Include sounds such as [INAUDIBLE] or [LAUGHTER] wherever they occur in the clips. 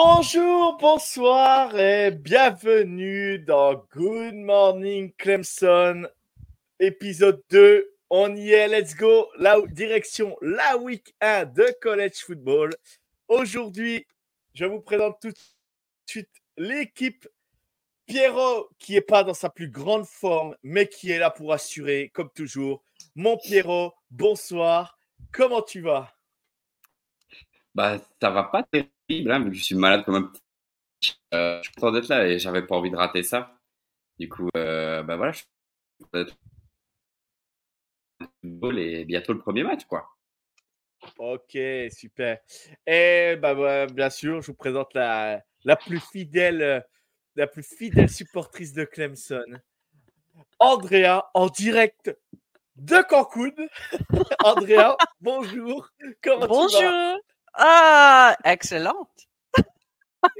Bonjour, bonsoir et bienvenue dans Good Morning Clemson, épisode 2. On y est, let's go. La direction la week 1 de college football. Aujourd'hui, je vous présente tout de suite l'équipe Pierrot qui n'est pas dans sa plus grande forme, mais qui est là pour assurer, comme toujours. Mon Pierrot, bonsoir. Comment tu vas? Bah, ça va pas terrible Hein, vu que je suis malade comme un petit. Euh, je suis content d'être là et j'avais pas envie de rater ça. Du coup, euh, bah voilà, je suis content et bientôt le premier match, quoi. Ok, super. Et bah, bien sûr, je vous présente la, la plus fidèle, la plus fidèle supportrice de Clemson, Andrea, en direct de Cancun. [LAUGHS] Andrea, bonjour. Comment bonjour. Tu vas? Ah, excellente.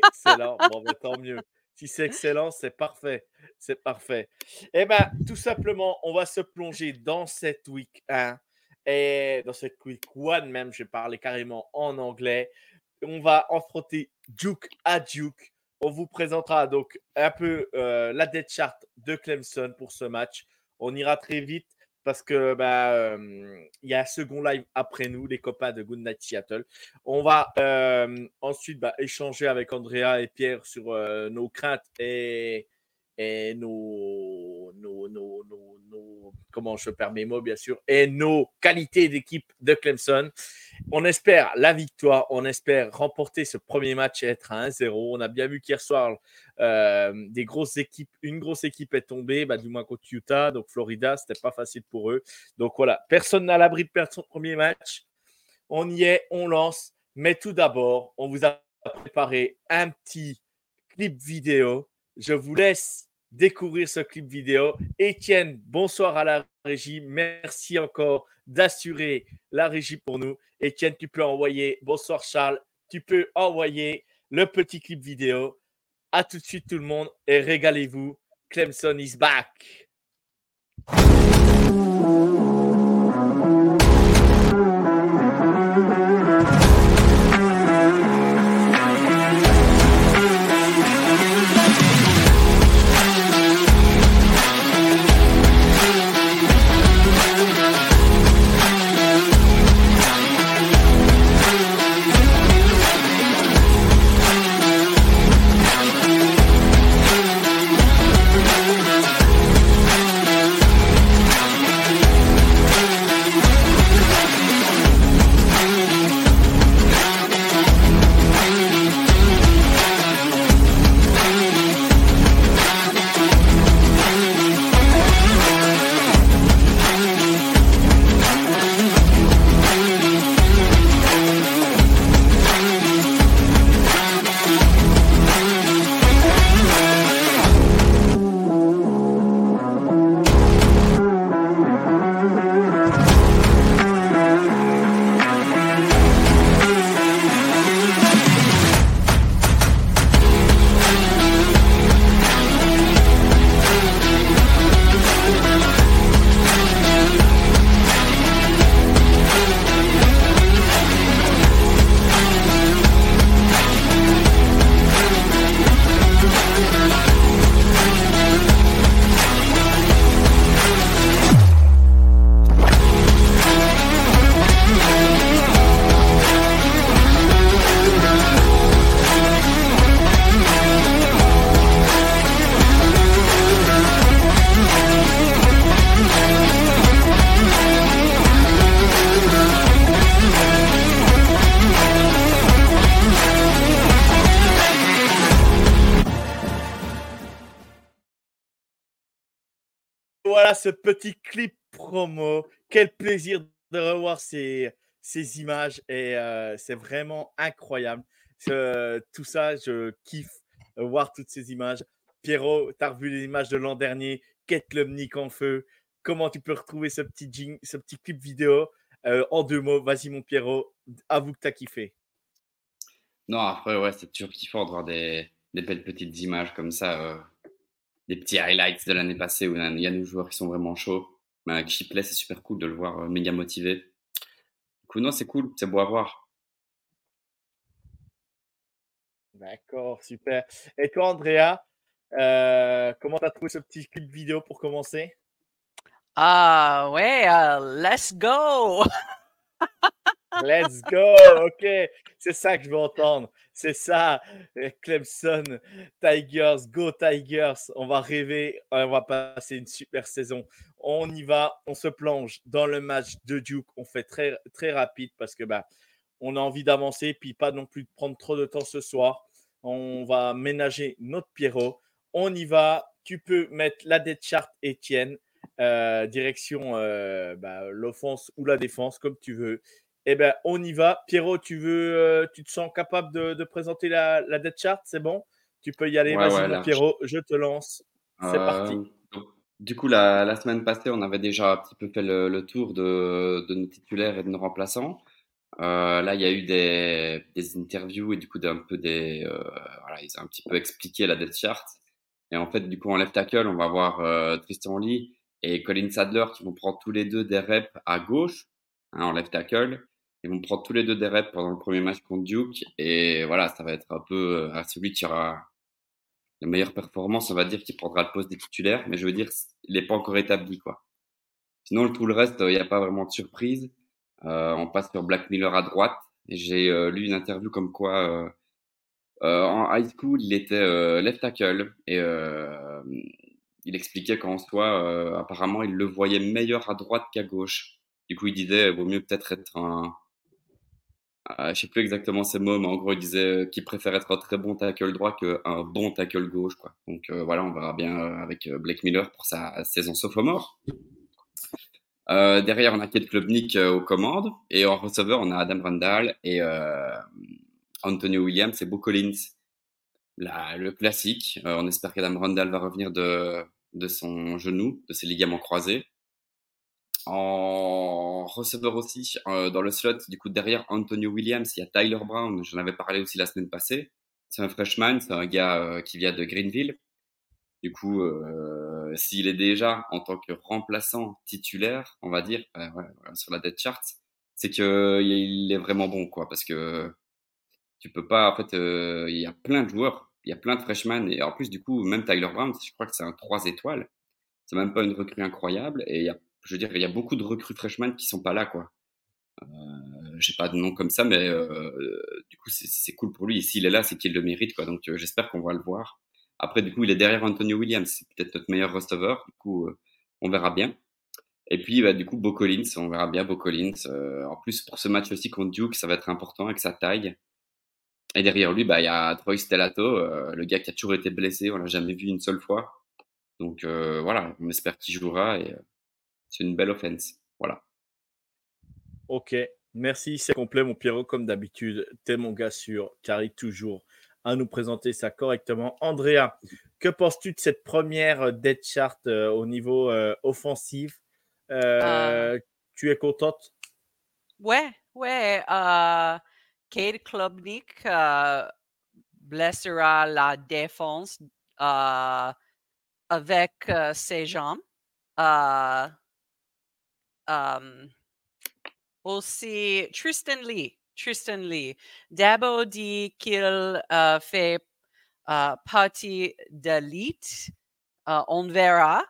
Excellent. Bon, ben, tant mieux. Si c'est excellent, c'est parfait. C'est parfait. Eh bien, tout simplement, on va se plonger dans cette week 1 et dans cette week 1 même, je parler carrément en anglais. On va affronter Duke à Duke. On vous présentera donc un peu euh, la dead chart de Clemson pour ce match. On ira très vite parce que bah, y a un second live après nous, les copains de Good Night Seattle. On va ensuite bah, échanger avec Andrea et Pierre sur nos craintes et, nos, nos, nos, comment je perds mes mots bien sûr, et nos qualités d'équipe de Clemson. On espère la victoire, on espère remporter ce premier match et être à 1-0. On a bien vu qu'hier soir, euh, des grosses équipes, une grosse équipe est tombée, bah, du moins contre Utah, donc Florida, c'était pas facile pour eux. Donc voilà, personne n'a l'abri de perdre son premier match. On y est, on lance. Mais tout d'abord, on vous a préparé un petit clip vidéo. Je vous laisse découvrir ce clip vidéo. Étienne, bonsoir à la régie. Merci encore d'assurer la régie pour nous. Étienne, tu peux envoyer, bonsoir Charles, tu peux envoyer le petit clip vidéo. À tout de suite tout le monde et régalez-vous. Clemson is back. Ce petit clip promo. Quel plaisir de revoir ces, ces images et euh, c'est vraiment incroyable. tout ça, je kiffe voir toutes ces images. Pierrot, tu as revu les images de l'an dernier. Quel Club Nick en feu. Comment tu peux retrouver ce petit, ce petit clip vidéo? Euh, En deux mots, vas-y mon Pierrot, avoue que tu as kiffé. Non, après, ouais, c'est toujours kiffant de voir des, des belles petites images comme ça. Euh, des petits highlights de l'année passée où il y a nos joueurs qui sont vraiment chauds. Mais avec Shipley, c'est super cool de le voir euh, méga motivé. Du coup, non, c'est cool, c'est beau à voir. D'accord, super. Et toi, Andrea, euh, comment tu as trouvé ce petit clip vidéo pour commencer? Ah, ouais, let's go! [LAUGHS] Let's go! OK, c'est ça que je veux entendre. C'est ça, Clemson, Tigers, go Tigers. On va rêver, on va passer une super saison. On y va, on se plonge dans le match de Duke. On fait très, très rapide parce que bah, on a envie d'avancer, puis pas non plus de prendre trop de temps ce soir. On va ménager notre Pierrot. On y va. Tu peux mettre la dead chart, Étienne. Euh, direction euh, bah, l'offense ou la défense, comme tu veux. Eh bien, on y va. Pierrot, tu veux, euh, tu te sens capable de, présenter la, la dead chart? C'est bon? Tu peux y aller. Vas-y, Pierrot, je te lance. C'est parti. Euh, du coup, la, semaine passée, on avait déjà un petit peu fait le, tour de, nos titulaires et de nos remplaçants. Euh, là, il y a eu des, interviews et du coup, un peu des, voilà, ils ont un petit peu expliqué la dead chart. Et en fait, du coup, en left tackle, on va voir Tristan Lee et Colin Sadler qui vont prendre tous les deux des reps à gauche, hein, en left tackle. Ils vont prendre tous les deux des reps pendant le premier match contre Duke. Et voilà, ça va être un peu à euh, celui qui aura la meilleure performance, on va dire, qui prendra le poste des titulaires. Mais je veux dire, il n'est pas encore établi, quoi. Sinon, tout le reste, il n'y a pas vraiment de surprise. Euh, on passe sur Black Miller à droite. J'ai euh, lu une interview comme quoi, en high school, il était left tackle. Et il expliquait qu'en soi, apparemment, il le voyait meilleur à droite qu'à gauche. Du coup, il disait, vaut mieux peut-être être un, euh, je sais plus exactement ces mots, mais en gros, il disait qu'il préfère être un très bon tackle droit qu'un bon tackle gauche. Quoi. Donc euh, voilà, on verra bien euh, avec Blake Miller pour sa saison sophomore. Euh, derrière, on a Kate Klubnik aux commandes. Et en receveur, on a Adam Randall et Anthony Williams et Bo Collins. le classique. on espère qu'Adam Randall va revenir de son genou, de ses ligaments croisés. En receveur aussi, euh, dans le slot, du coup, derrière Antonio Williams, il y a Tyler Brown. J'en avais parlé aussi la semaine passée. C'est un freshman, c'est un gars euh, qui vient de Greenville. Du coup, euh, s'il est déjà en tant que remplaçant titulaire, on va dire, sur la dead chart, c'est qu'il est vraiment bon, quoi. Parce que tu peux pas, en fait, il y a plein de joueurs, il y a plein de freshmen. Et en plus, du coup, même Tyler Brown, je crois que c'est un 3 étoiles. C'est même pas une recrue incroyable. Et il y a je veux dire, il y a beaucoup de recrues freshman qui sont pas là, quoi. Euh, j'ai pas de nom comme ça, mais euh, du coup, c'est cool pour lui. Et s'il est là, c'est qu'il le mérite, quoi. Donc, euh, j'espère qu'on va le voir. Après, du coup, il est derrière Antonio Williams. C'est peut-être notre meilleur receveur. Du coup, euh, on verra bien. Et puis, bah, du coup, Bo Collins, on verra bien Bo Collins. En plus, pour ce match aussi contre Duke, ça va être important avec sa taille. Et derrière lui, bah, il y a Troy Stellato, le gars qui a toujours été blessé. On l'a jamais vu une seule fois. Donc, voilà, on espère qu'il jouera. Et c'est une belle offense. Voilà. Ok, merci, c'est complet, mon Pierrot, comme d'habitude. T'es mon gars sûr, qui arrive toujours à nous présenter ça correctement. Andrea, que penses-tu de cette première euh, dead chart euh, au niveau euh, offensif Tu es contente? Ouais, ouais. Kate Klubnik blessera la défense avec ses jambes um, aussi Tristan Lee. Tristan Lee. Dabo dit qu'il fait partie d'élite. Uh, on verra.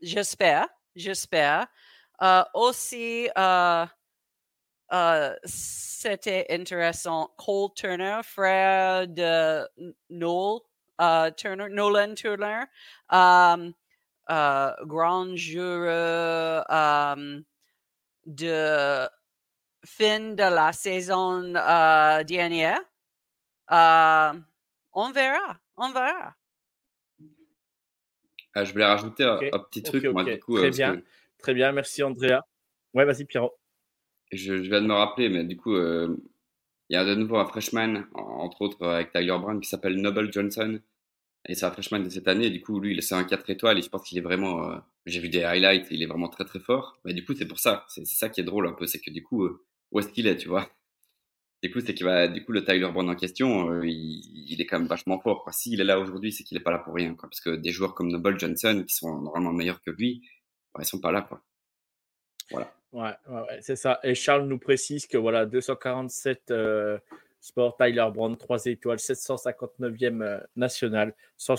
J'espère. J'espère. Uh, aussi, uh, uh, c'était intéressant. Cole Turner, frère de Noel Turner, Nolan Turner. Um, euh, grand jureur euh, de fin de la saison euh, dernière. on verra, on verra. Ah, je voulais rajouter un, petit truc, moi, ok. du coup, euh, Très bien. que Très bien. Merci, Andrea. Ouais, vas-y, Pierrot. je, je viens de me rappeler, mais du coup, euh, il y a de nouveau un freshman, en- entre autres euh, avec Tyler Brown, qui s'appelle Noble Johnson. Et c'est un freshman de cette année. Du coup, lui, c'est un 4 étoiles et je pense qu'il est vraiment. euh, J'ai vu des highlights, il est vraiment très très fort. Mais du coup, c'est pour ça. C'est ça qui est drôle un peu. C'est que du coup, euh, où est-ce qu'il est, tu vois? [LAUGHS] Du coup, c'est qu'il va. Du coup, le Tyler Brown en question, euh, il, est quand même vachement fort. S'il est là aujourd'hui, c'est qu'il est pas là pour rien. Parce que des joueurs comme Noble Johnson, qui sont normalement meilleurs que lui, bah, ils sont pas là. Quoi. Voilà. Ouais, ouais, ouais, c'est ça. Et Charles nous précise que voilà, 247 euh, sport, Tyler Brown, 3 étoiles, 759e euh, national, 100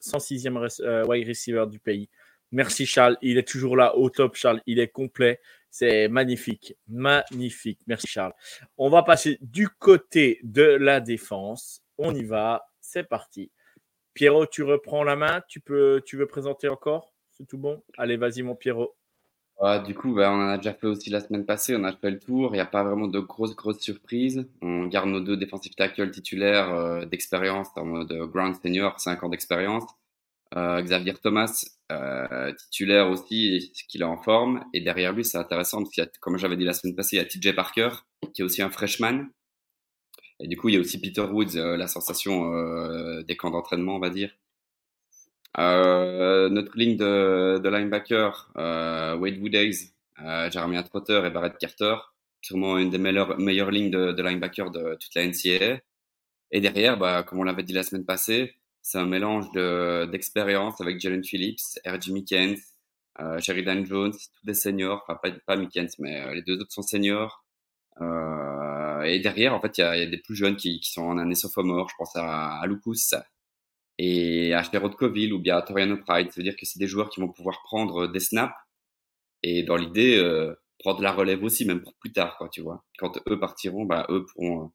106e res- euh, wide receiver du pays. Merci Charles, il est toujours là au top Charles, il est complet, c'est magnifique, magnifique. Merci Charles. On va passer du côté de la défense. On y va, c'est parti. Pierrot, tu reprends la main, tu peux tu veux présenter encore? C'est tout bon? Allez, vas-y mon Pierrot. Ah, du coup, bah, on en a déjà fait aussi la semaine passée, on a fait le tour. Il n'y a pas vraiment de grosses, grosses surprises. On garde nos deux défensifs tackles titulaires euh, d'expérience en mode ground senior, 5 ans d'expérience. Euh, Xavier Thomas, euh, titulaire aussi, qu'il est en forme. Et derrière lui, c'est intéressant parce qu'il y a, comme j'avais dit la semaine passée, il y a TJ Parker, qui est aussi un freshman. Et du coup, il y a aussi Peter Woods, euh, la sensation euh, des camps d'entraînement, on va dire. Euh, notre ligne de, de linebacker, euh, Wade Woodays, euh, Jeremiah Trotter et Barrett Carter, sûrement une des meilleures, meilleures lignes de, de linebacker de toute la NCAA. Et derrière, bah, comme on l'avait dit la semaine passée, c'est un mélange de, d'expérience avec Jalen Phillips, R.J. Mickens, euh, Sheridan Jones, tous des seniors, enfin pas, pas Mickens, mais euh, les deux autres sont seniors. Euh, et derrière, en fait, il y a, y a des plus jeunes qui, qui sont en année sophomore. Je pense à, à Lucas et à Sherrod Coville ou bien à Toriano Pride. Ça veut dire que c'est des joueurs qui vont pouvoir prendre des snaps et dans l'idée, euh, prendre la relève aussi, même pour plus tard, quoi, tu vois. Quand eux partiront, bah, eux pourront, euh,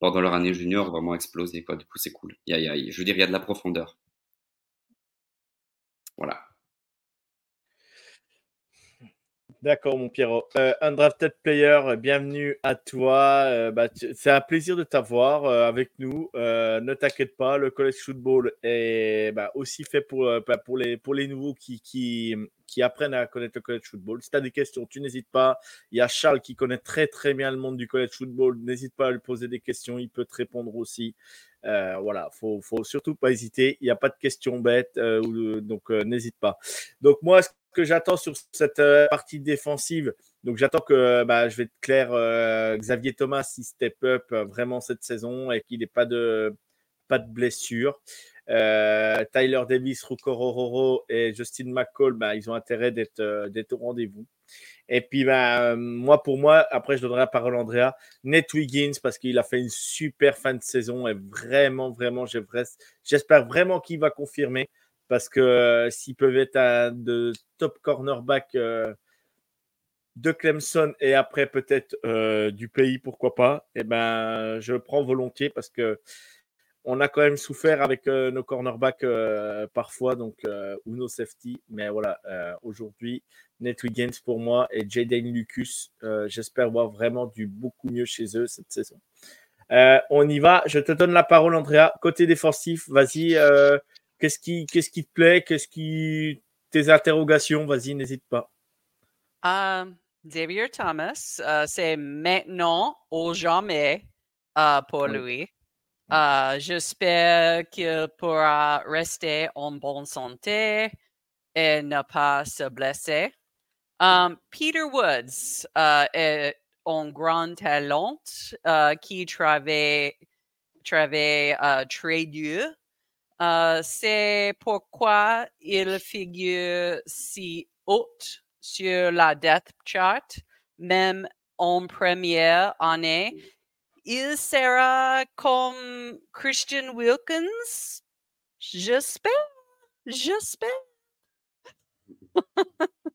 pendant leur année junior, vraiment exploser, quoi. Du coup, c'est cool. Y a, y a, je veux dire, il y a de la profondeur. Voilà. D'accord, mon Pierrot. Euh, Undrafted Player, bienvenue à toi. Euh, bah, c'est un plaisir de t'avoir euh, avec nous. Euh, ne t'inquiète pas, le college football est bah, aussi fait pour, bah, pour, les, pour les nouveaux qui, apprennent à connaître le college football. Si tu as des questions, tu n'hésites pas. Il y a Charles qui connaît très très bien le monde du college football. N'hésite pas à lui poser des questions, il peut te répondre aussi. Voilà, faut, faut surtout pas hésiter. Il n'y a pas de questions bêtes, donc n'hésite pas. Donc moi, ce que j'attends sur cette euh, partie défensive, donc j'attends que bah, je vais être clair, euh, Xavier Thomas, il step up euh, vraiment cette saison et qu'il n'ait pas de pas de blessure. Tyler Davis, Ruko Rororo et Justin McCall, bah, ils ont intérêt d'être euh, au rendez-vous. Et puis, bah, moi, pour moi, après, je donnerai la parole à Andrea. Nate Wiggins, parce qu'il a fait une super fin de saison et vraiment, vraiment, j'espère vraiment qu'il va confirmer parce que euh, s'ils peuvent être un de top cornerback euh, de Clemson et après peut-être euh, du pays, pourquoi pas, et ben, je prends volontiers parce que on a quand même souffert avec nos cornerbacks parfois, donc ou nos safety. Mais voilà, aujourd'hui, Nate Wiggins pour moi et Jaden Lucas, j'espère voir vraiment du beaucoup mieux chez eux cette saison. On y va. Je te donne la parole, Andrea. Côté défensif, vas-y. Qu'est-ce qui, qu'est-ce qui te plaît? Qu'est-ce qui tes interrogations? Vas-y, n'hésite pas. Euh, Xavier Thomas, euh, c'est maintenant ou jamais euh, pour lui. Euh, J'espère qu'il pourra rester en bonne santé et ne pas se blesser. Um, Peter Woods est un grand talent qui travaille, travaille très dur. Euh, C'est pourquoi il figure si haut sur la depth chart, même en première année. Il sera comme Christian Wilkins? J'espère. J'espère. [LAUGHS]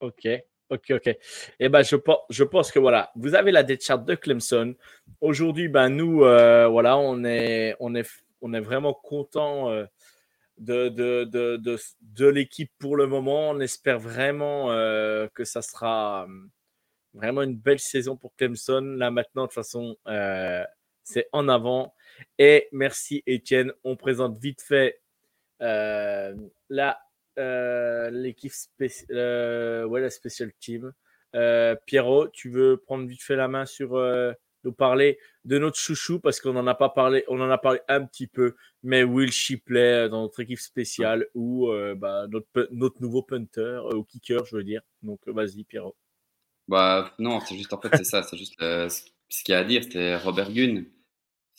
Ok, ok, ok. Eh ben, je, je pense que voilà, vous avez la date chart de Clemson. Aujourd'hui, ben nous, euh, voilà, on est, on est, on est vraiment content euh, de, l'équipe pour le moment. On espère vraiment euh, que ça sera euh, vraiment une belle saison pour Clemson. Là maintenant, de toute façon, c'est en avant. Et merci Étienne. On présente vite fait l'équipe spéciale, ouais, la special team. Pierrot, tu veux prendre vite fait la main sur nous parler de notre chouchou parce qu'on en a pas parlé, on en a parlé un petit peu, mais Will Shipley dans notre équipe spéciale ou bah, notre, notre nouveau punter au kicker, je veux dire. Donc vas-y, Pierrot. Bah non, c'est juste en fait c'est ça, c'est juste ce qu'il y a à dire, c'est Robert Gunn.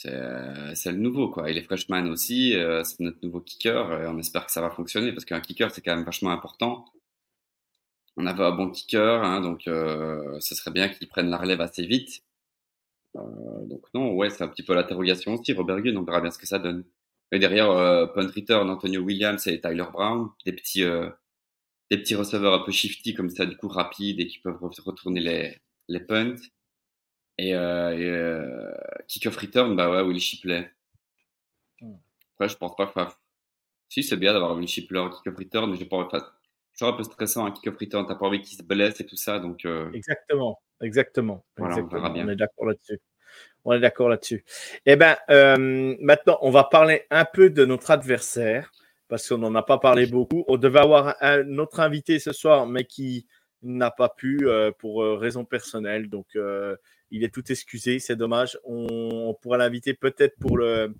Euh, c'est le nouveau, quoi. Il est freshman aussi, euh, c'est notre nouveau kicker, et on espère que ça va fonctionner, parce qu'un kicker, c'est quand même vachement important. On avait un bon kicker, hein, donc euh, ce serait bien qu'il prenne la relève assez vite. Donc non, ouais, c'est un petit peu l'interrogation aussi. Robert Gunn, on verra bien ce que ça donne. Et derrière, punt return, Antonio Williams et Tyler Brown, des petits, des petits receveurs un peu shifty comme ça, du coup rapides et qui peuvent retourner les, les punts. Et, euh, et euh, kick-off return, bah ouais, Will Shipley. Hmm. Après, je pense pas que. Si, c'est bien d'avoir Will Shipley en kick-off return, mais j'ai pas. Enfin, c'est un peu stressant un kick-off return. T'as pas envie qu'il se blesse et tout ça, donc. Euh... Exactement, exactement. Voilà, exactement. On, bien. on est d'accord là-dessus. On est d'accord là-dessus. Eh ben, euh, maintenant, on va parler un peu de notre adversaire parce qu'on n'en a pas parlé beaucoup. On devait avoir un autre invité ce soir, mais qui n'a pas pu euh, pour euh, raison personnelle. Donc, euh, il est tout excusé, c'est dommage. On, pourra l'inviter peut-être pour le,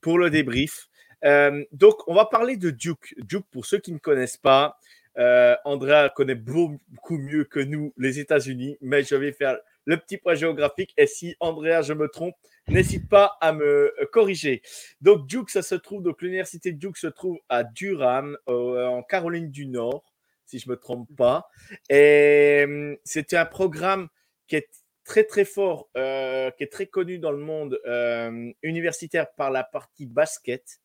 pour le débrief. Donc, on va parler de Duke. Duke, pour ceux qui ne connaissent pas, euh, Andrea connaît beaucoup mieux que nous les États-Unis, mais je vais faire le petit point géographique. Et si Andrea, je me trompe, n'hésite pas à me corriger. Donc, Duke, ça se trouve, donc l'université Duke se trouve à Durham, en Caroline du Nord, si je ne me trompe pas. Et euh, c'était un programme qui est très très fort, euh, qui est très connu dans le monde euh, universitaire par la partie basket.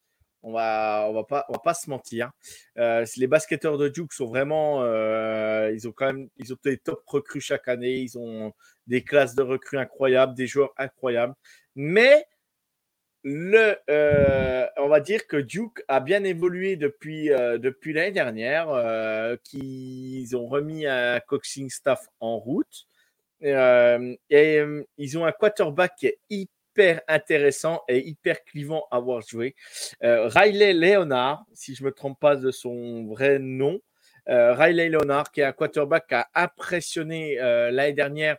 On va, on va pas, on va pas se mentir. Euh, les basketteurs de Duke sont vraiment, euh, ils ont quand même, ils ont des top recrues chaque année. Ils ont des classes de recrues incroyables, des joueurs incroyables. Mais le, euh, on va dire que Duke a bien évolué depuis, depuis l'année dernière, qu'ils ont remis un coaching staff en route. Et ils ont un quarterback qui est hyper intéressant et hyper clivant à voir jouer. Euh, Riley Leonard, si je ne me trompe pas de son vrai nom. Riley Leonard, qui est un quarterback qui a impressionné l'année dernière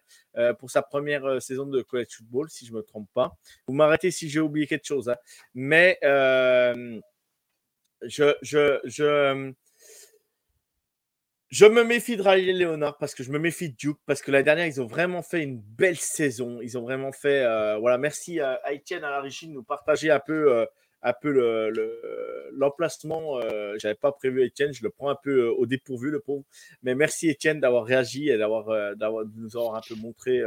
pour sa première saison de college football, si je ne me trompe pas. Vous m'arrêtez si j'ai oublié quelque chose. Hein. Mais je, je, je me méfie de Riley Leonard parce que je me méfie de Duke parce que la dernière, ils ont vraiment fait une belle saison. Ils ont vraiment fait. Euh, voilà, merci à, Etienne à la régie de nous partager un peu, euh, un peu l'emplacement. Le, euh, J'avais pas prévu Etienne, je le prends un peu au dépourvu, le pauvre. Mais merci Etienne d'avoir réagi et d'avoir de nous avoir un peu montré.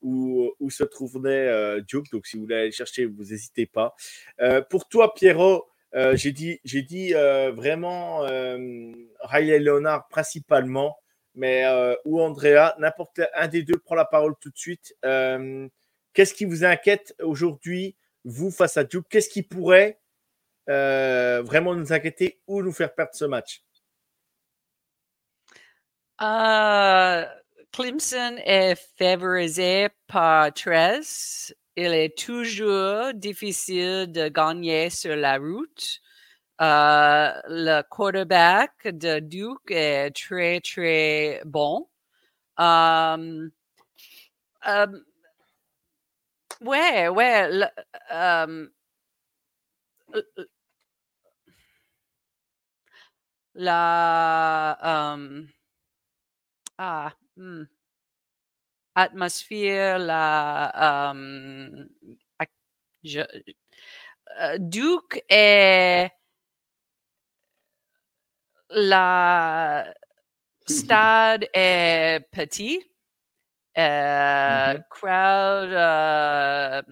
Où, où, se trouvait Duke. Donc, si vous voulez aller chercher, vous n'hésitez pas. pour toi, Pierrot, euh, j'ai dit, j'ai dit euh, vraiment euh, Riley Leonard principalement, mais ou Andrea, n'importe un des deux prend la parole tout de suite. Qu'est-ce qui vous inquiète aujourd'hui, vous face à Duke? Qu'est-ce qui pourrait vraiment nous inquiéter ou nous faire perdre ce match? Clemson est favorisé par 13 il est toujours difficile de gagner sur la route. Euh, le quarterback de Duke est très, très bon. Um, um, ouais, ouais. Um, la. ah. Hmm atmosphère, la um, je, uh, Duke est la stade est petit, euh, mm -hmm. crowd euh,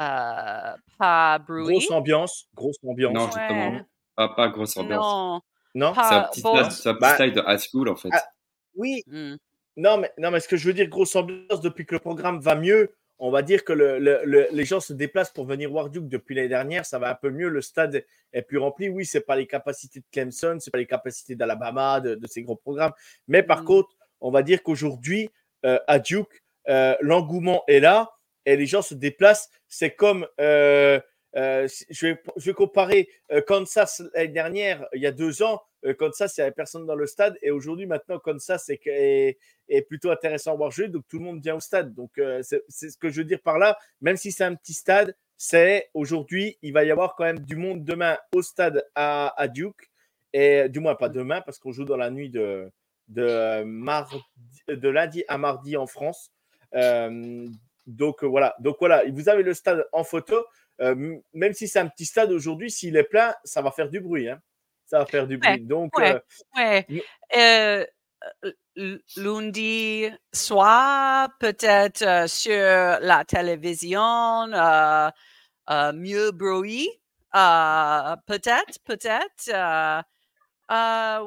euh, pas bruit. Grosse ambiance, grosse ambiance. Non, justement, Ouais. pas, pas grosse ambiance. Non, Non? C'est un pas petit bon. stade, un petit Bah, stade de high school en fait. ah, Oui, Hmm. Non mais, non, mais ce que je veux dire, grosse ambiance, depuis que le programme va mieux, on va dire que le, le- le- les gens se déplacent pour venir voir Duke depuis l'année dernière, ça va un peu mieux, le stade est plus rempli. Oui, c'est pas les capacités de Clemson, c'est pas les capacités d'Alabama, de, de ces gros programmes, mais par Mm. contre, on va dire qu'aujourd'hui, euh, à Duke, euh, l'engouement est là et les gens se déplacent. C'est comme, euh, je, vais, je vais comparer Kansas l'année dernière, il y a deux ans, Kansas, il n'y avait personne dans le stade. Et aujourd'hui, maintenant, Kansas est, est, est, plutôt intéressant à voir jouer. Donc, tout le monde vient au stade. Donc, c'est ce que je veux dire par là. Même si c'est un petit stade, c'est aujourd'hui, il va y avoir quand même du monde demain au stade à, Duke. Et du moins, pas demain, parce qu'on joue dans la nuit de, lundi à mardi en France. donc, voilà. Donc, voilà. Vous avez le stade en photo. Euh, même si c'est un petit stade aujourd'hui, s'il est plein, ça va faire du bruit. Hein. Ça va faire du bruit. Donc, ouais, euh, euh, lundi soir, peut-être sur la télévision, mieux bruit. peut-être, peut-être.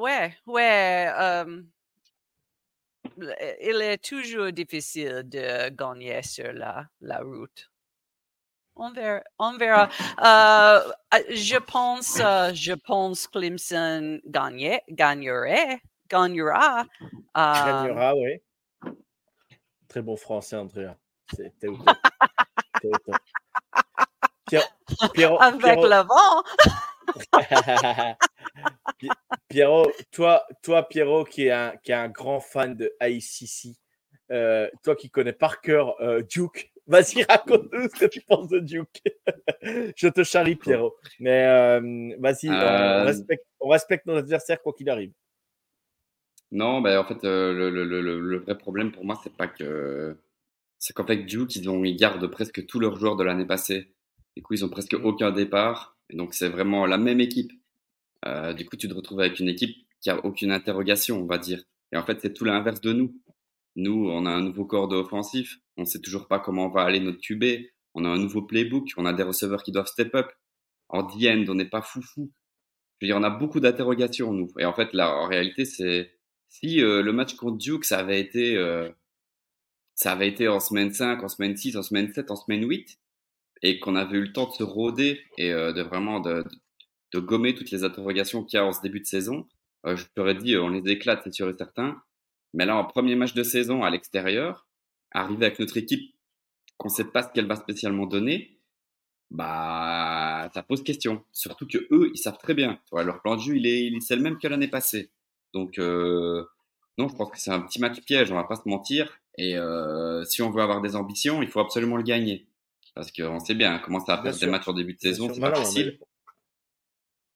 ouais, ouais. il est toujours difficile de gagner sur la, la route. On verra. On verra. Euh, je pense, euh, je pense Clemson gagner, gagnerait, gagnera. Euh, gagnera, oui. Très bon français, Andrea. C'était Pierrot, [LAUGHS] Avec le vent. [LAUGHS] Pierrot, toi, toi, Pierrot, qui est un, qui est un grand fan de ICC, euh, toi qui connais par cœur Duke, Vas-y, raconte-nous ce que tu penses de Duke. je te charrie, Pierrot. Mais euh, vas-y, euh, on, respecte, nos adversaires quoi qu'il arrive. Non, ben, en fait, euh, le, vrai problème pour moi, c'est pas que. C'est qu'en fait, Duke, ils, ont, ils gardent presque tous leurs joueurs de l'année passée. Du coup, ils ont presque mm. aucun départ. Et donc, c'est vraiment la même équipe. du coup, tu te retrouves avec une équipe qui a aucune interrogation, on va dire. Et en fait, c'est tout l'inverse de nous. Nous, on a un nouveau corps offensif. On ne sait toujours pas comment va aller notre QB. On a un nouveau playbook. On a des receveurs qui doivent step up. En the end, on n'est pas foufou. Je veux dire, on a beaucoup d'interrogations, nous. Et en fait, là, en réalité, c'est si euh, le match contre Duke, ça avait été, euh, ça avait été en semaine 5, en semaine 6, en semaine 7, en semaine 8, et qu'on avait eu le temps de se rôder et euh, de vraiment de, de, gommer toutes les interrogations qu'il y a en ce début de saison, je t'aurais dit, on les éclate, c'est sûr et certain. Mais là, en premier match de saison à l'extérieur, arriver avec notre équipe qu'on ne sait pas ce qu'elle va spécialement donner, bah, ça pose question. Surtout que eux, ils savent très bien. leur plan de jeu, il est, il c'est le même que l'année passée. Donc, euh, non, je pense que c'est un petit match piège, on va pas se mentir. Et euh, si on veut avoir des ambitions, il faut absolument le gagner. Parce qu'on sait bien, comment ça va perdre des matchs en début de saison, c'est pas facile.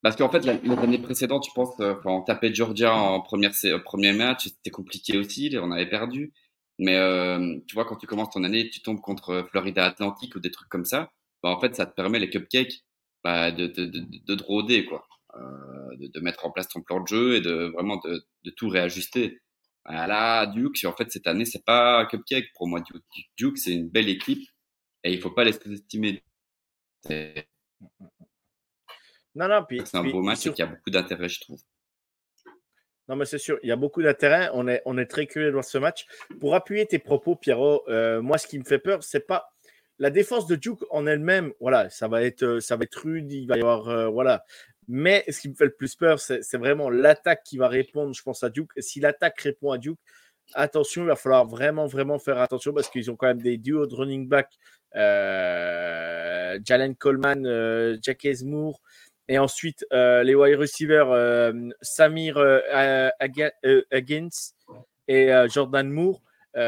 Parce qu'en fait, l'année précédente, je pense, euh, quand on tapait Georgia en première, premier match, c'était compliqué aussi, on avait perdu. Mais euh, tu vois, quand tu commences ton année, tu tombes contre Florida Atlantic ou des trucs comme ça, bah, en fait, ça te permet les cupcakes bah, de, de, de, de, rôder, quoi. Euh, de, de, mettre en place ton plan de jeu et de vraiment de, de tout réajuster. Bah, là, Duke, en fait, cette année, c'est pas cupcake pour moi. Duke, Duke c'est une belle équipe et il faut pas les sous-estimer. Non, non, puis. C'est un beau match et qu'il y a beaucoup d'intérêt, je trouve. Non, mais c'est sûr, il y a beaucoup d'intérêt. On est, on est très curieux de voir ce match. Pour appuyer tes propos, Pierrot, euh, moi, ce qui me fait peur, c'est pas la défense de Duke en elle-même. Voilà, ça va être, euh, ça va être rude. Il va y avoir, euh, voilà. Mais ce qui me fait le plus peur, c'est vraiment l'attaque qui va répondre, je pense, à Duke. Et si l'attaque répond à Duke, attention, il va falloir vraiment, vraiment faire attention parce qu'ils ont quand même des duos de running back. Jalen Coleman, Jack Moore. Et ensuite, euh, les wide receivers, euh, Samir euh, Higgins et Jordan Moore.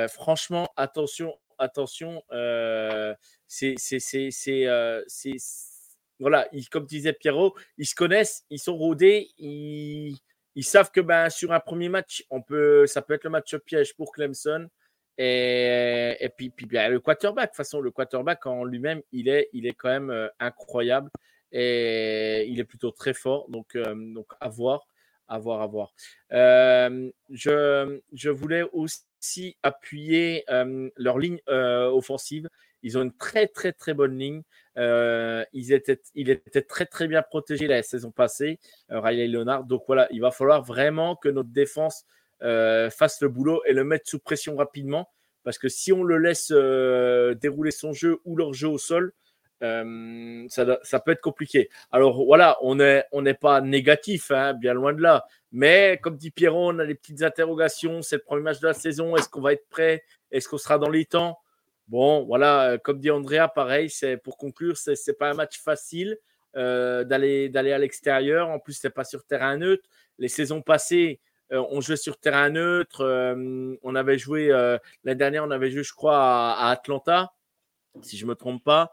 franchement, attention, attention. c'est, voilà, comme disait Pierrot, ils se connaissent, ils sont rodés, ils, savent que ben, sur un premier match, on peut, ça peut être le match piège pour Clemson. Et, et puis, puis ben, le quarterback, de toute façon, le quarterback en lui-même, il est, il est quand même incroyable. Et il est plutôt très fort. Donc, euh, à voir, à voir, à voir. Euh, je, voulais aussi appuyer euh, leur ligne offensive. Ils ont une très, très, très bonne ligne. ils étaient, il était très, très bien protégé la saison passée, Riley Leonard. Donc voilà, il va falloir vraiment que notre défense fasse le boulot et le mette sous pression rapidement. Parce que si on le laisse dérouler son jeu ou leur jeu au sol, euh, ça, peut être compliqué. Alors voilà, on n'est on n'est pas négatif, hein, bien loin de là. Mais comme dit Pierron, on a des petites interrogations. C'est le premier match de la saison. Est-ce qu'on va être prêt? Est-ce qu'on sera dans les temps? Bon, voilà, comme dit Andrea, pareil, c'est pour conclure, c'est n'est pas un match facile d'aller d'aller à l'extérieur. En plus, c'est pas sur terrain neutre. Les saisons passées, on jouait sur terrain neutre. on avait joué l'année dernière, on avait joué, je crois, à, Atlanta, si je me trompe pas,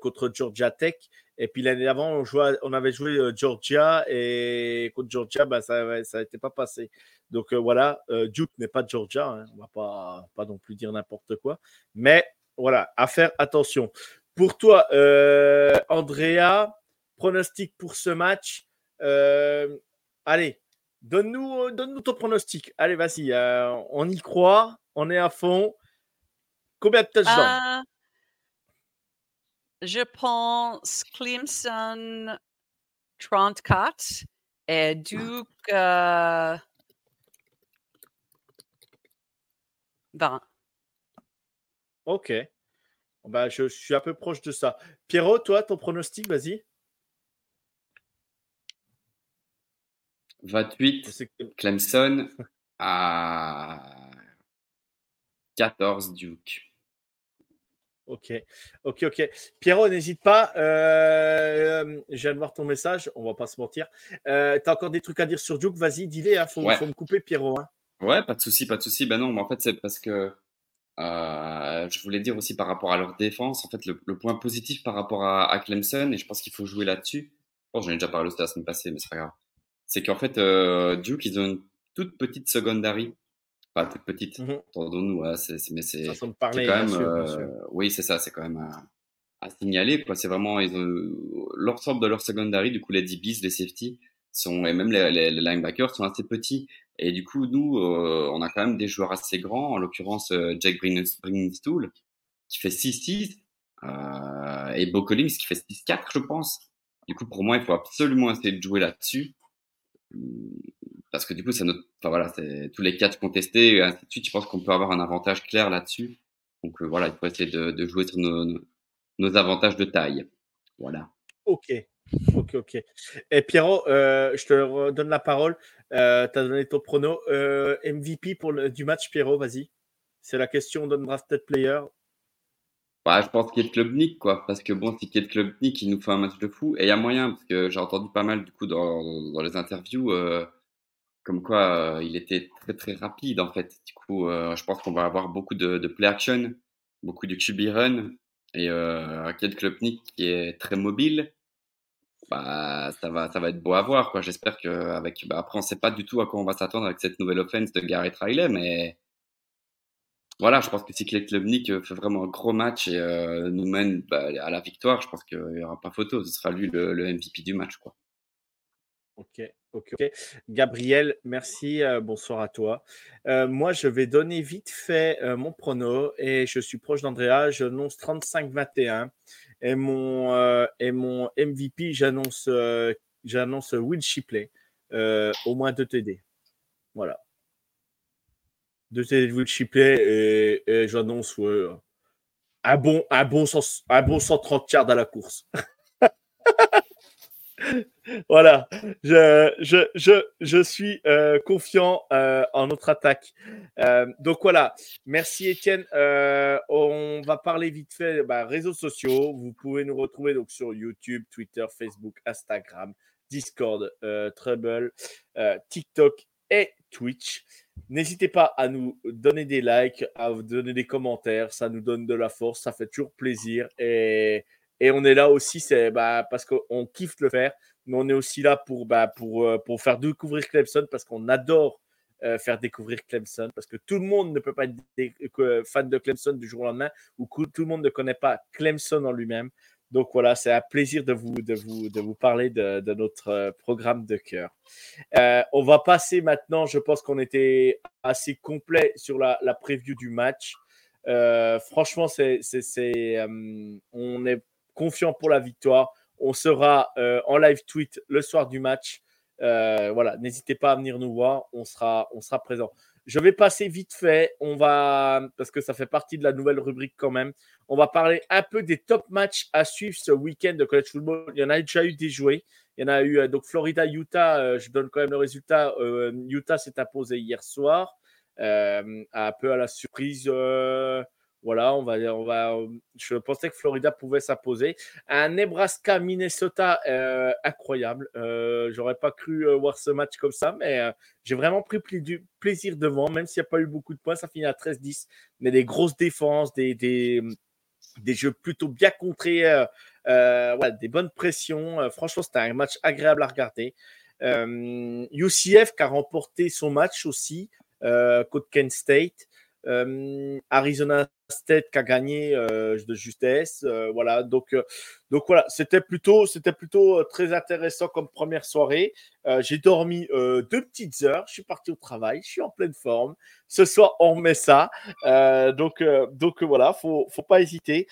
contre Georgia Tech. Et puis l'année d'avant, on, on avait joué Georgia et contre Georgia, bah, ça ça n'était pas passé. Donc voilà, Duke n'est pas Georgia, hein. on va pas, pas non plus dire n'importe quoi. Mais voilà, à faire attention. Pour toi, Andrea, pronostic pour ce match. allez, donne-nous donne ton pronostic. Allez, vas-y, on y croit, on est à fond. Combien de touchdowns? Je pense Clemson 34 et Duke 20. Ok. Bah, je, suis un peu proche de ça. Pierrot, toi, ton pronostic, vas-y. 28 Clemson à 14 Duke. Ok, ok, ok. Pierrot, n'hésite pas. Euh, je viens de voir ton message, on va pas se mentir. Euh, tu as encore des trucs à dire sur Duke? Vas-y, dis-les. Il hein. faut, me couper, Pierrot. Hein. Ouais, pas de souci, pas de souci. Ben non, mais en fait, c'est parce que euh, je voulais dire aussi par rapport à leur défense. En fait, le, point positif par rapport à, Clemson, et je pense qu'il faut jouer là-dessus. Bon, j'en ai déjà parlé aussi la semaine passée, mais c'est pas grave. C'est qu'en fait, Duke, ils ont une toute petite secondary pas toute petite, mmh entendons-nous, c'est, mais c'est, quand même, euh, oui, c'est ça, c'est quand même à, à signaler, quoi. C'est vraiment, l'ensemble de leur secondary, du coup, les DBs, les safety, sont, et même les, les, linebackers sont assez petits. Et du coup, nous, euh, on a quand même des joueurs assez grands, en l'occurrence, euh, Jack Bringstool, qui fait 6-6, euh, et Bo Collins, qui fait 6-4, je pense. Du coup, pour moi, il faut absolument essayer de jouer là-dessus parce que du coup, c'est notre, enfin voilà, c'est tous les quatre contestés et ainsi de suite. Je pense qu'on peut avoir un avantage clair là-dessus. Donc euh, voilà, il faut essayer de, de jouer sur nos, nos, avantages de taille. Voilà. Ok, ok, ok. Et Pierrot, euh, je te redonne la parole. Euh, tu as donné ton prono. Euh, MVP pour le, du match, Pierrot, vas-y. C'est la question d'un drafted player. Bah, je pense qu'il y a Club Nick, quoi. Parce que bon, si Kate Club Nick, il nous fait un match de fou. Et il y a moyen, parce que j'ai entendu pas mal, du coup, dans, dans les interviews, comme quoi euh, il était très très rapide en fait. Du coup, euh, je pense qu'on va avoir beaucoup de, play action, beaucoup de QB run et euh, Klopnik qui est très mobile. Bah, ça va, ça va être beau à voir quoi. J'espère que avec, bah, après on sait pas du tout à quoi on va s'attendre avec cette nouvelle offense de Garrett Riley, mais voilà, je pense que si Klopnik fait vraiment un gros match et euh, nous mène bah, à la victoire, je pense qu'il y aura pas photo. Ce sera lui le, le MVP du match quoi. Ok, ok. Gabriel, merci. Euh, bonsoir à toi. Euh, moi, je vais donner vite fait euh, mon prono et je suis proche d'Andrea. J'annonce 35-21 et mon et mon MVP, j'annonce Will Shipley, au moins 2 TD. Voilà. 2 TD Will Shipley et, j'annonce un bon un bon un bon 130 yards à la course. [LAUGHS] voilà, je, je, je, je suis euh, confiant euh, en notre attaque. Euh, donc voilà, merci Étienne. on va parler vite fait bah, réseaux sociaux. Vous pouvez nous retrouver donc sur YouTube, Twitter, Facebook, Instagram, Discord, Treble, TikTok et Twitch. N'hésitez pas à nous donner des likes, à vous donner des commentaires. Ça nous donne de la force, ça fait toujours plaisir. Et et on est là aussi, c'est bah, parce qu'on kiffe le faire, mais on est aussi là pour, bah, pour, euh, pour faire découvrir Clemson parce qu'on adore euh, faire découvrir Clemson parce que tout le monde ne peut pas être fan de Clemson du jour au lendemain ou tout le monde ne connaît pas Clemson en lui-même. Donc voilà, c'est un plaisir de vous, de vous, de vous parler de, notre euh, programme de cœur. on va passer maintenant, je pense qu'on était assez complet sur la, la preview du match. franchement, c'est, on est confiant pour la victoire. On sera euh, en live tweet le soir du match. Euh, voilà, n'hésitez pas à venir nous voir, on sera, on sera présent. Je vais passer vite fait, on va, parce que ça fait partie de la nouvelle rubrique quand même, on va parler un peu des top matchs à suivre ce week-end de college football. Il y en a déjà eu des joués. Il y en a eu, euh, donc Florida-Utah, je donne quand même le résultat. Utah s'est imposé hier soir, un peu à la surprise Voilà, on va, on va, je pensais que Florida pouvait s'imposer. Un Nebraska-Minnesota euh, incroyable. Euh, J'aurais pas cru euh, voir ce match comme ça, mais j'ai vraiment pris du plaisir devant, même s'il n'y a pas eu beaucoup de points. Ça finit à 13-10, mais des grosses défenses, des, des, des jeux plutôt bien contrés, des bonnes pressions. franchement, c'était un match agréable à regarder. UCF qui a remporté son match aussi contre Kent State. Arizona State qui a gagné euh, de justesse. Euh, voilà, donc, euh, donc voilà, c'était plutôt, c'était plutôt très intéressant comme première soirée. j'ai dormi deux petites heures, je suis parti au travail, je suis en pleine forme. Ce soir, on remet ça. donc, donc voilà, faut, faut pas hésiter.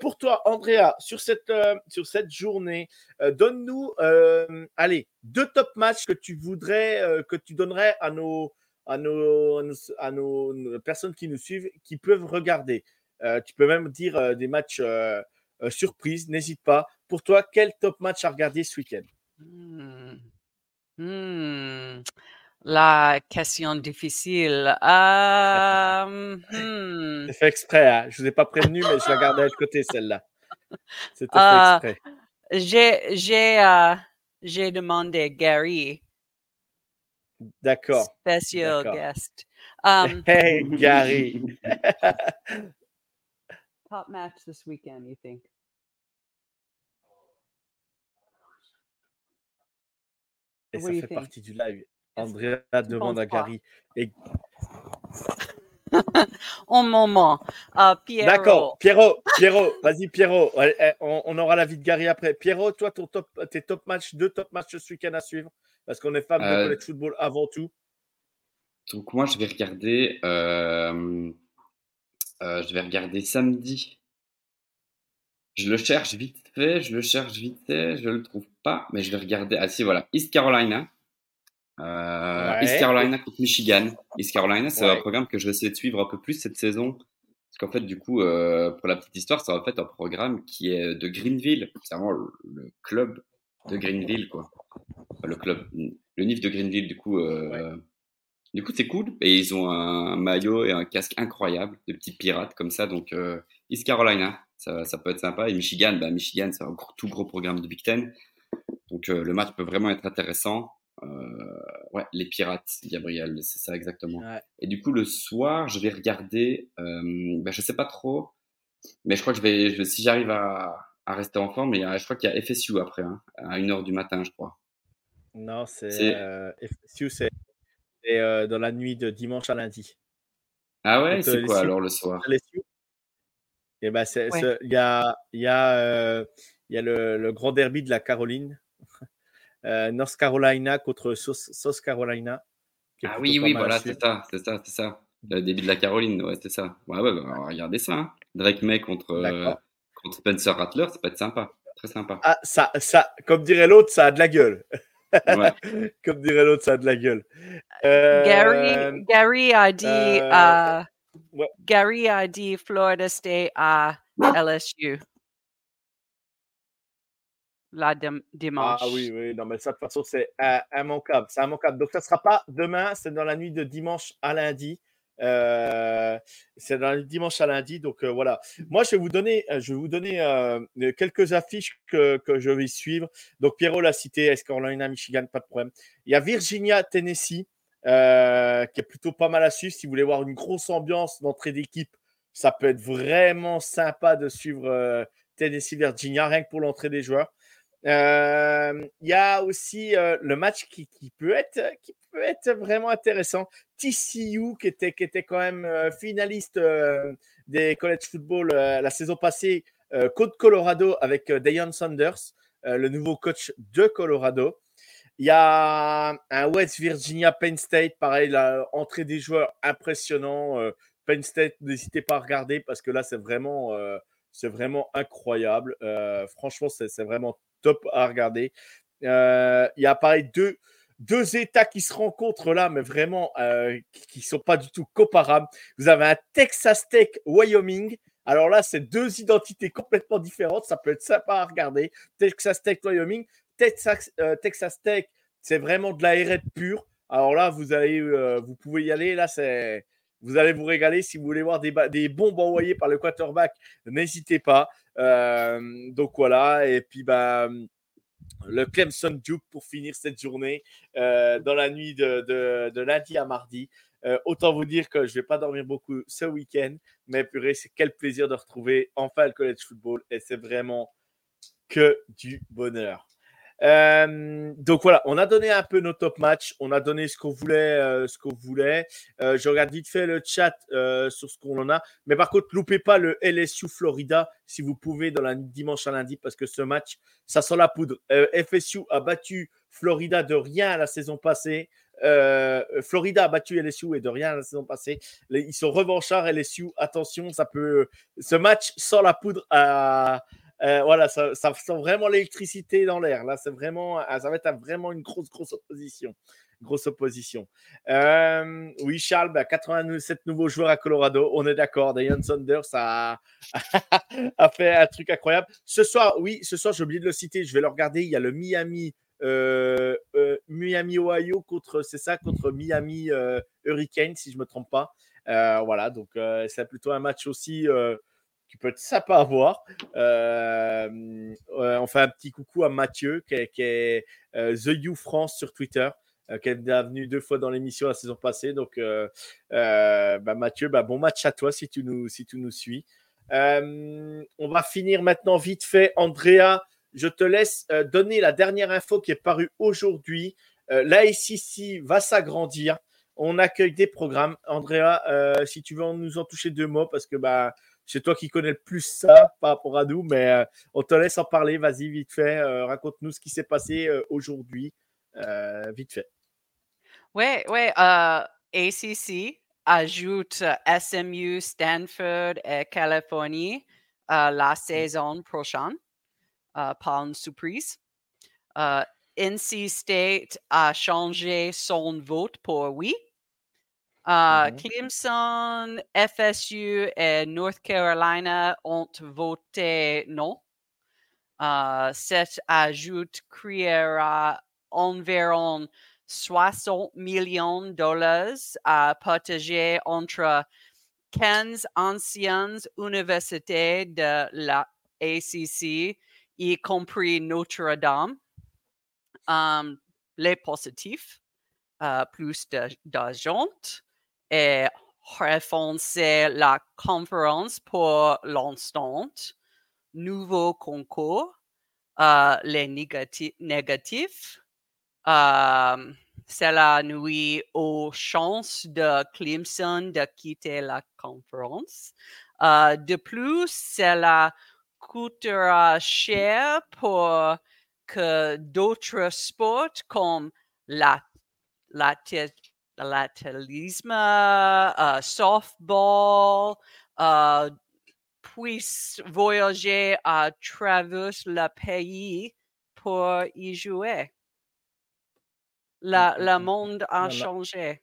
pour toi, Andrea, sur cette, sur cette journée, donne-nous, allez, deux top matchs que tu voudrais, que tu donnerais à nos à nos, à nos, personnes qui nous suivent, qui peuvent regarder. Euh, tu peux même dire euh, des matchs euh, surprises, n'hésite pas. Pour toi, quel top match à regarder ce week-end? Hmm. Hmm. La question difficile. [LAUGHS] Hmm. C'est fait exprès. Hein. Je ne vous ai pas prévenu, mais je la garde à côté, celle-là. C'était fait exprès. J'ai, j'ai demandé Gary D'accord. Special guest. Um, [LAUGHS] hey, Gary. [LAUGHS] top match this weekend, you think? Et ça fait partie du live. Andrea demande à Gary. [LAUGHS] Et... Moment. Uh, Pierrot. D'accord. Pierrot, Pierrot, vas-y, Pierrot. On, on, aura la vie de Gary après. Pierrot, toi, ton top, tes top matchs, deux top matchs ce week-end à suivre parce qu'on est fan de euh, college football avant tout. Donc moi, je vais regarder, euh, euh, je vais regarder samedi. Je le cherche vite fait, je le cherche vite fait, je le trouve pas, mais je vais regarder. Ah si, voilà, East Carolina. East Carolina contre Michigan. East Carolina, c'est un programme que je vais essayer de suivre un peu plus cette saison. Parce qu'en fait, du coup, pour la petite histoire, c'est en fait un programme qui est de Greenville. C'est vraiment le club de Greenville, quoi le club, le NIF de Greenville, du coup, euh, du coup, c'est cool. Et ils ont un maillot et un casque incroyable, de petits pirates comme ça. Donc, euh, East Carolina, ça, ça, peut être sympa. Et Michigan, bah, Michigan, c'est un tout gros programme de Big Ten. Donc, euh, le match peut vraiment être intéressant. ouais, les pirates, Gabriel, c'est ça exactement. Et du coup, le soir, je vais regarder, bah, je sais pas trop, mais je crois que je vais, je si j'arrive à, à, rester en forme, mais je crois qu'il y a FSU après, hein, à 1h du matin, je crois. Non, c'est euh, FSU, c'est euh, dans la nuit de dimanche à lundi. Ah ouais, c'est quoi alors le soir? Et eh ben, il y a, y a, euh, y a le, le, grand derby de la Caroline, [LAUGHS] euh, North Carolina contre South, Carolina. Ah oui, oui, voilà, c'est ça, c'est ça, c'est ça. Le début de la Caroline, ouais, c'est ça. Ouais, ouais, bah, regardez ça. Hein. Drake May contre, contre Spencer Rattler, ça peut être sympa. Très sympa. Ah, ça, ça, comme dirait l'autre, ça a de la gueule. [LAUGHS] [LAUGHS] Comme dirait l'autre, ça a de la gueule. Gary, euh, Gary a dit, euh, Gary a dit Florida State à LSU. La dimanche. Ah oui, oui, non, mais ça, de toute façon, c'est immanquable. C'est immanquable. Donc, ça ne sera pas demain, c'est dans la nuit de dimanche à lundi. Euh, c'est le dimanche à lundi, donc euh, voilà. Moi, je vais vous donner, euh, je vous donner quelques affiches que, que, je vais suivre. Donc Pierrot l'a cité, est-ce Carolina, Michigan, pas de problème. Il y a Virginia, Tennessee, qui est plutôt pas mal à suivre. Si vous voulez voir une grosse ambiance d'entrée d'équipe, ça peut être vraiment sympa de suivre Tennessee, Virginia, rien que pour l'entrée des joueurs. Il y a aussi le match qui, peut être, qui peut être vraiment intéressant. TCU, qui était, qui était quand même finaliste des college football la saison passée, contre Colorado avec Deion Sanders, le nouveau coach de Colorado. Il y a un West Virginia Penn State, pareil, l'entrée des joueurs impressionnant. Penn State, n'hésitez pas à regarder parce que là, c'est vraiment, c'est vraiment incroyable. franchement, c'est vraiment top à regarder. Euh, il y a pareil deux, États qui se rencontrent là, mais vraiment euh, qui ne sont pas du tout comparables. Vous avez un Texas Tech Wyoming. Alors là, c'est deux identités complètement différentes. Ça peut être sympa à regarder. Texas Tech Wyoming. Texas, euh, Tech, c'est vraiment de la RD pure. Alors là, vous, vous pouvez y aller. Là, c'est Vous allez vous régaler. Si vous voulez voir des, des bombes envoyées par le quarterback, n'hésitez pas. donc voilà. Et puis, bah, le Clemson Duke pour finir cette journée dans la nuit de, lundi à mardi. autant vous dire que je ne vais pas dormir beaucoup ce week-end, mais purée, c'est quel plaisir de retrouver enfin le college football et c'est vraiment que du bonheur. Euh, donc voilà, on a donné un peu nos top matchs, on a donné ce qu'on voulait, euh, ce qu'on voulait. Euh, je regarde vite fait le chat sur ce qu'on en a, mais par contre, loupez pas le LSU Florida si vous pouvez dans la dimanche à lundi parce que ce match, ça sent la poudre. FSU a battu Florida de rien la saison passée. Florida a battu LSU et de rien la saison passée. Ils sont revanchards LSU. Attention, ça peut. Ce match sent la poudre à euh, voilà, ça, sent vraiment l'électricité dans l'air. Là, c'est vraiment, ah, ça va être vraiment une grosse, grosse opposition. Grosse opposition. Euh, oui, Charles, 87 bah, nouveaux joueurs à Colorado. On est d'accord. Dion Saunders a, [LAUGHS] a fait un truc incroyable. Ce soir, oui, ce soir, j'ai oublié de le citer. Je vais le regarder. Il y a le Miami. Euh, Miami Ohio contre c'est ça contre Miami Hurricane si je me trompe pas voilà donc c'est plutôt un match aussi peut être sympa à voir. Euh, on fait un petit coucou à Mathieu, qui est, euh, The You France sur Twitter, euh, qui est venu deux fois dans l'émission la saison passée. Donc, bah, Mathieu, bah, bon match à toi si tu nous, si tu nous suis. on va finir maintenant vite fait. Andrea, je te laisse donner la dernière info qui est parue aujourd'hui. L'ASCC va s'agrandir. On accueille des programmes. Andrea, si tu veux nous en toucher deux mots, parce que bah, c'est toi qui connais le plus ça par rapport à nous, mais euh, on te laisse en parler. Vas-y, vite fait. Euh, raconte-nous ce qui s'est passé euh, aujourd'hui. vite fait. Oui, oui. ACC ajoute SMU, Stanford et Californie la mm. saison prochaine. pas une surprise. NC State a changé son vote pour oui. Uh, mm-hmm. Clemson, FSU et North Carolina ont voté non. Uh, cet ajout créera environ 60 millions de dollars à partager entre 15 anciennes universités de la ACC, y compris Notre-Dame. Um, les positifs, uh, plus d'argent refoncer la conférence pour l'instant. Nouveau concours, euh, les négatifs. Euh, cela nuit aux chances de Clemson de quitter la conférence. Euh, de plus, cela coûtera cher pour que d'autres sports comme la, la l'athlétisme, uh, softball, uh, puisse voyager à travers le pays pour y jouer. La, le monde a changé.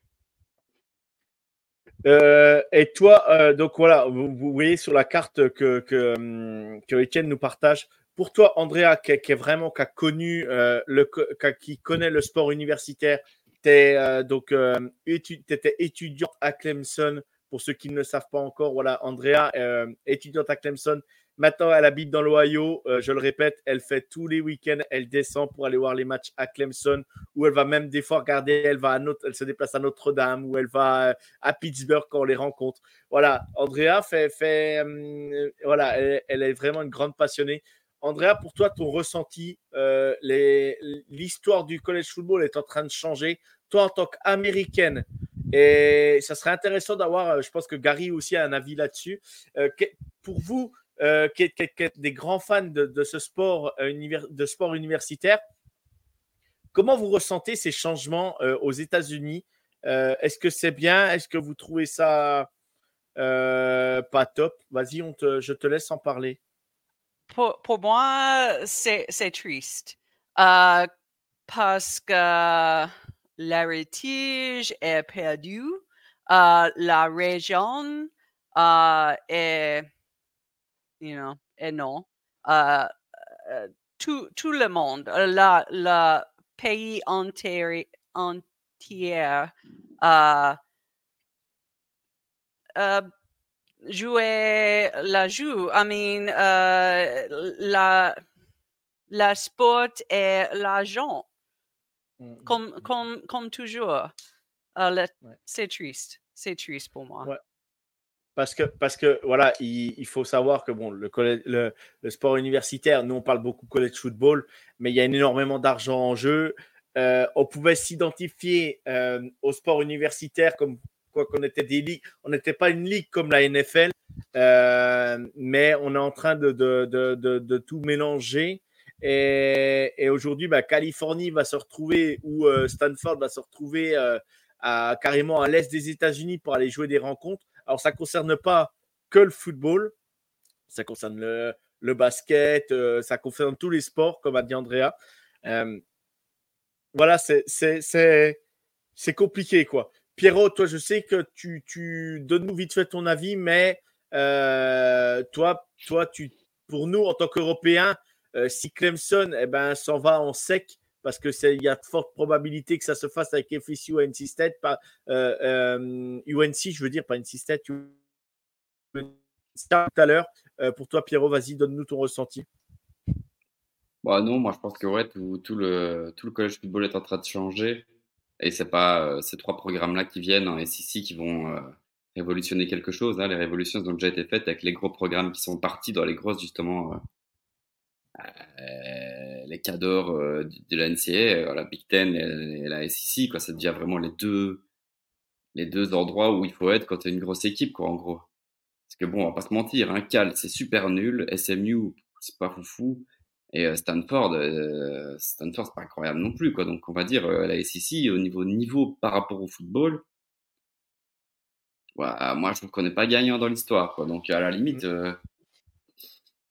Euh, et toi, euh, donc voilà, vous, voyez sur la carte que, que, hum, que Étienne nous partage. Pour toi, Andrea, qui, qui est vraiment qui a connu euh, le, qui connaît le sport universitaire, tu euh, donc euh, étais étudiante à Clemson. Pour ceux qui ne le savent pas encore, voilà, Andrea, euh, étudiante à Clemson. Maintenant, elle habite dans l'Ohio. je le répète, elle fait tous les week-ends, elle descend pour aller voir les matchs à Clemson, où elle va même des fois regarder, elle, va à elle se déplace à Notre-Dame, ou elle va à Pittsburgh quand on les rencontre. Voilà, Andrea fait voilà, elle, est vraiment une grande passionnée. Andrea, pour toi, ton ressenti, euh, l'histoire du college football est en train de changer. Toi, en tant qu'américaine, et ça serait intéressant d'avoir, euh, je pense que Gary aussi a un avis là-dessus. Euh, pour vous, qui êtes, des grands fans de, ce sport, de sport universitaire, comment vous ressentez ces changements aux États-Unis? Est-ce que c'est bien? Est-ce que vous trouvez ça pas top? Vas-y, je te laisse en parler pour, moi, c'est triste. Euh, parce que l'héritage est perdu. Euh, la région euh, est, you non. Tout, le monde, le pays entier, jouer la joue. I mean, euh, la, la sport et l'argent, Mm, mm, comme, mm. comme, comme toujours. Euh, Ouais. C'est triste. C'est triste pour moi. Ouais. Parce que, parce que voilà, il, il faut savoir que bon, le, le, le sport universitaire, nous on parle beaucoup college football, mais il y a énormément d'argent en jeu. Euh, on pouvait s'identifier euh, au sport universitaire comme quoi qu'on était des ligues. On n'était pas une ligue comme la NFL, euh, mais on est en train de, tout mélanger. Et, aujourd'hui, bah, Californie va se retrouver ou euh, Stanford va se retrouver euh, à, carrément à l'est des États-Unis pour aller jouer des rencontres. Alors, ça ne concerne pas que le football, ça concerne le, basket, ça concerne tous les sports, comme a dit Andrea. Voilà, c'est compliqué, quoi. Pierrot, toi, je sais que tu, tu donnes-nous vite fait ton avis, mais euh, toi, toi tu, pour nous, en tant qu'Européens, euh, si Clemson eh ben, s'en va en sec, parce que c'est- il y a de fortes probabilités que ça se fasse avec FSU ou NC State, pas, euh, euh, UNC, je veux dire, pas NC State, UNC tout à l'heure. Pour toi, Pierrot, vas-y, donne-nous ton ressenti. Bah non, moi je pense que ouais, tout, le, tout le college football est en train de changer. Et c'est pas ces trois programmes-là qui viennent en SEC qui vont révolutionner quelque chose. Hein. Les révolutions ont déjà été faites avec les gros programmes qui sont partis dans les grosses, justement, euh, les cadors de la NCA, euh, la Big Ten et, la SEC. Quoi. Ça devient vraiment les deux, les deux endroits où il faut être quand tu une grosse équipe, quoi, en gros. Parce que bon, on va pas se mentir, hein, Cal, c'est super nul. SMU, c'est pas foufou. Et euh, Stanford, euh, Stanford, c'est pas incroyable non plus, quoi. Donc, on va dire, euh, la SEC, au niveau niveau par rapport au football, ouais, moi, je qu'on n'est pas gagnant dans l'histoire, quoi. Donc, à la limite, euh,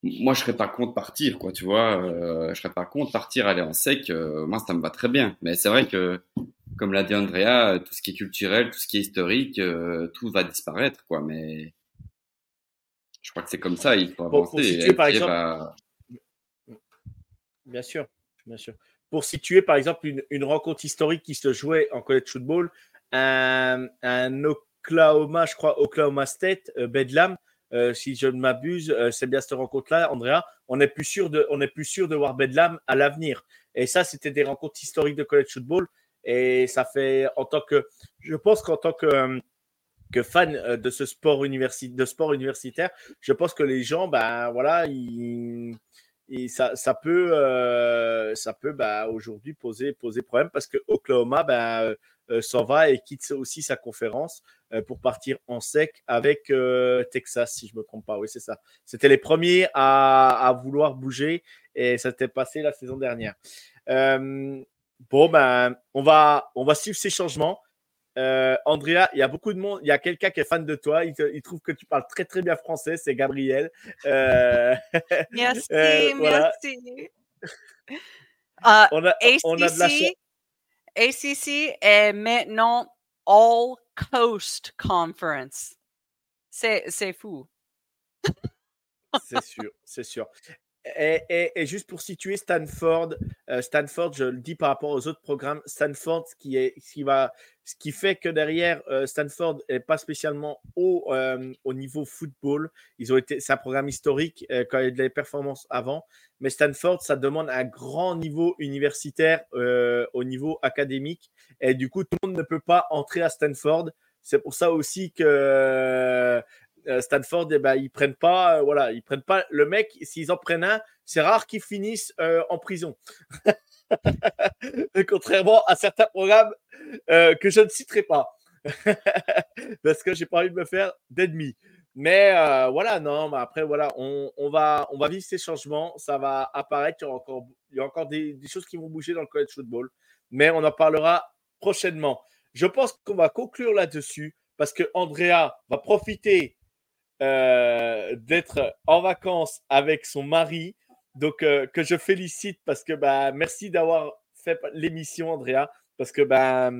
moi, je serais pas contre partir, quoi, tu vois. Euh, je serais pas contre partir, aller en sec. euh, moi, ça me va très bien. Mais c'est vrai que, comme l'a dit Andrea, tout ce qui est culturel, tout ce qui est historique, euh, tout va disparaître, quoi. Mais je crois que c'est comme ça, il faut avancer. pour situer, par exemple, va- Bien sûr, bien sûr. Pour situer, par exemple, une, rencontre historique qui se jouait en college football, un, Oklahoma, je crois, Oklahoma State, euh, Bedlam, euh, si je ne m'abuse, euh, c'est bien cette rencontre-là, Andrea. On n'est plus sûr de, on n'est plus sûr de voir Bedlam à l'avenir. Et ça, c'était des rencontres historiques de college football. Et ça fait, en tant que, je pense qu'en tant que, que fan de ce sport, universi- de sport universitaire, je pense que les gens, ben voilà, ils, et ça, ça peut, euh, peut bah, aujourd'hui poser, poser problème parce que Oklahoma bah, euh, euh, s'en va et quitte aussi sa conférence pour partir en sec avec Texas, si je me trompe pas. Oui, c'est ça. C'était les premiers à, vouloir bouger et ça s'était passé la saison dernière. Bon, ben, on va, on va suivre ces changements. Euh, Andrea, il y a beaucoup de monde. Il y a quelqu'un qui est fan de toi. Il, te- il trouve que tu parles très très bien français. C'est Gabriel. Euh, [LAUGHS] Merci, Euh, voilà. merci. Euh, [LAUGHS] on, a, on a de la. ACC, ACC est maintenant All Coast Conference. C'est fou. C'est sûr, c'est sûr. Et, juste pour situer Stanford, euh, Stanford, je le dis par rapport aux autres programmes, Stanford, ce qui, est, qui, va, ce qui fait que derrière, euh, Stanford n'est pas spécialement haut euh, au niveau football. Ils ont été, c'est un programme historique quand il y a des performances avant, mais Stanford, ça demande un grand niveau universitaire au niveau académique. Et du coup, tout le monde ne peut pas entrer à Stanford. C'est pour ça aussi que Stanford, eh ben, ils prennent pas, euh, prennent pas le mec. S'ils en prennent un, c'est rare qu'ils finissent euh, en prison. [LAUGHS] Contrairement à certains programmes euh, que je ne citerai pas, [LAUGHS] parce que j'ai pas envie de me faire d'ennemis. Mais euh, voilà, non, mais après, voilà, on, va, on vivre ces changements. Ça va apparaître. Il y a encore des, des choses qui vont bouger dans le college football. Mais on en parlera prochainement. Je pense qu'on va conclure là-dessus parce que Andrea va profiter euh, d'être en vacances avec son mari. Donc, euh, que je félicite parce que bah, merci d'avoir fait l'émission, Andrea. Parce que bah,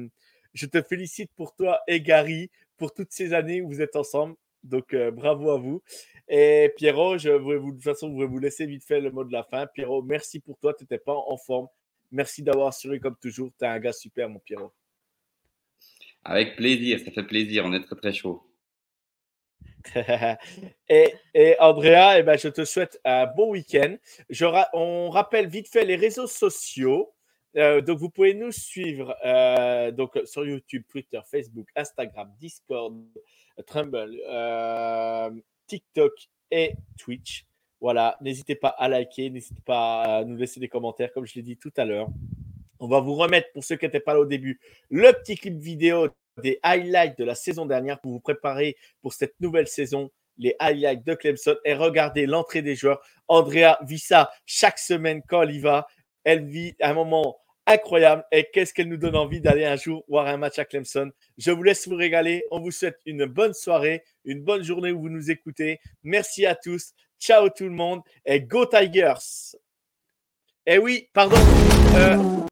je te félicite pour toi et Gary pour toutes ces années où vous êtes ensemble. Donc, euh, bravo à vous. Et Pierrot, je voulais vous, de toute façon, je vous laisser vite fait le mot de la fin. Pierrot, merci pour toi. Tu n'étais pas en forme. Merci d'avoir assuré comme toujours. Tu es un gars super, mon Pierrot. Avec plaisir, ça fait plaisir, on est très très chaud. [LAUGHS] et, et, Andrea, eh ben, je te souhaite un bon week-end. on rappelle vite fait les réseaux sociaux. Euh, donc, vous pouvez nous suivre euh, donc, sur YouTube, Twitter, Facebook, Instagram, Discord, Trumble, euh, TikTok et Twitch. Voilà, n'hésitez pas à liker, n'hésitez pas à nous laisser des commentaires, comme je l'ai dit tout à l'heure. On va vous remettre, pour ceux qui n'étaient pas là au début, le petit clip vidéo des highlights de la saison dernière pour vous préparer pour cette nouvelle saison, les highlights de Clemson et regardez l'entrée des joueurs. Andrea vit ça chaque semaine quand elle y va. Elle vit un moment incroyable et qu'est-ce qu'elle nous donne envie d'aller un jour voir un match à Clemson? Je vous laisse vous régaler. On vous souhaite une bonne soirée, une bonne journée où vous nous écoutez. Merci à tous. Ciao tout le monde et go Tigers. Eh oui, pardon. Euh,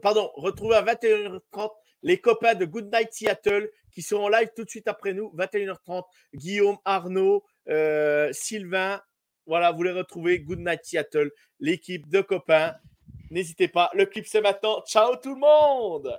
pardon, retrouvez à 21h30 les copains de Good Night Seattle qui seront en live tout de suite après nous, 21h30. Guillaume, Arnaud, euh, Sylvain, voilà, vous les retrouvez. Good Night Seattle, l'équipe de copains. N'hésitez pas, le clip c'est maintenant. Ciao tout le monde!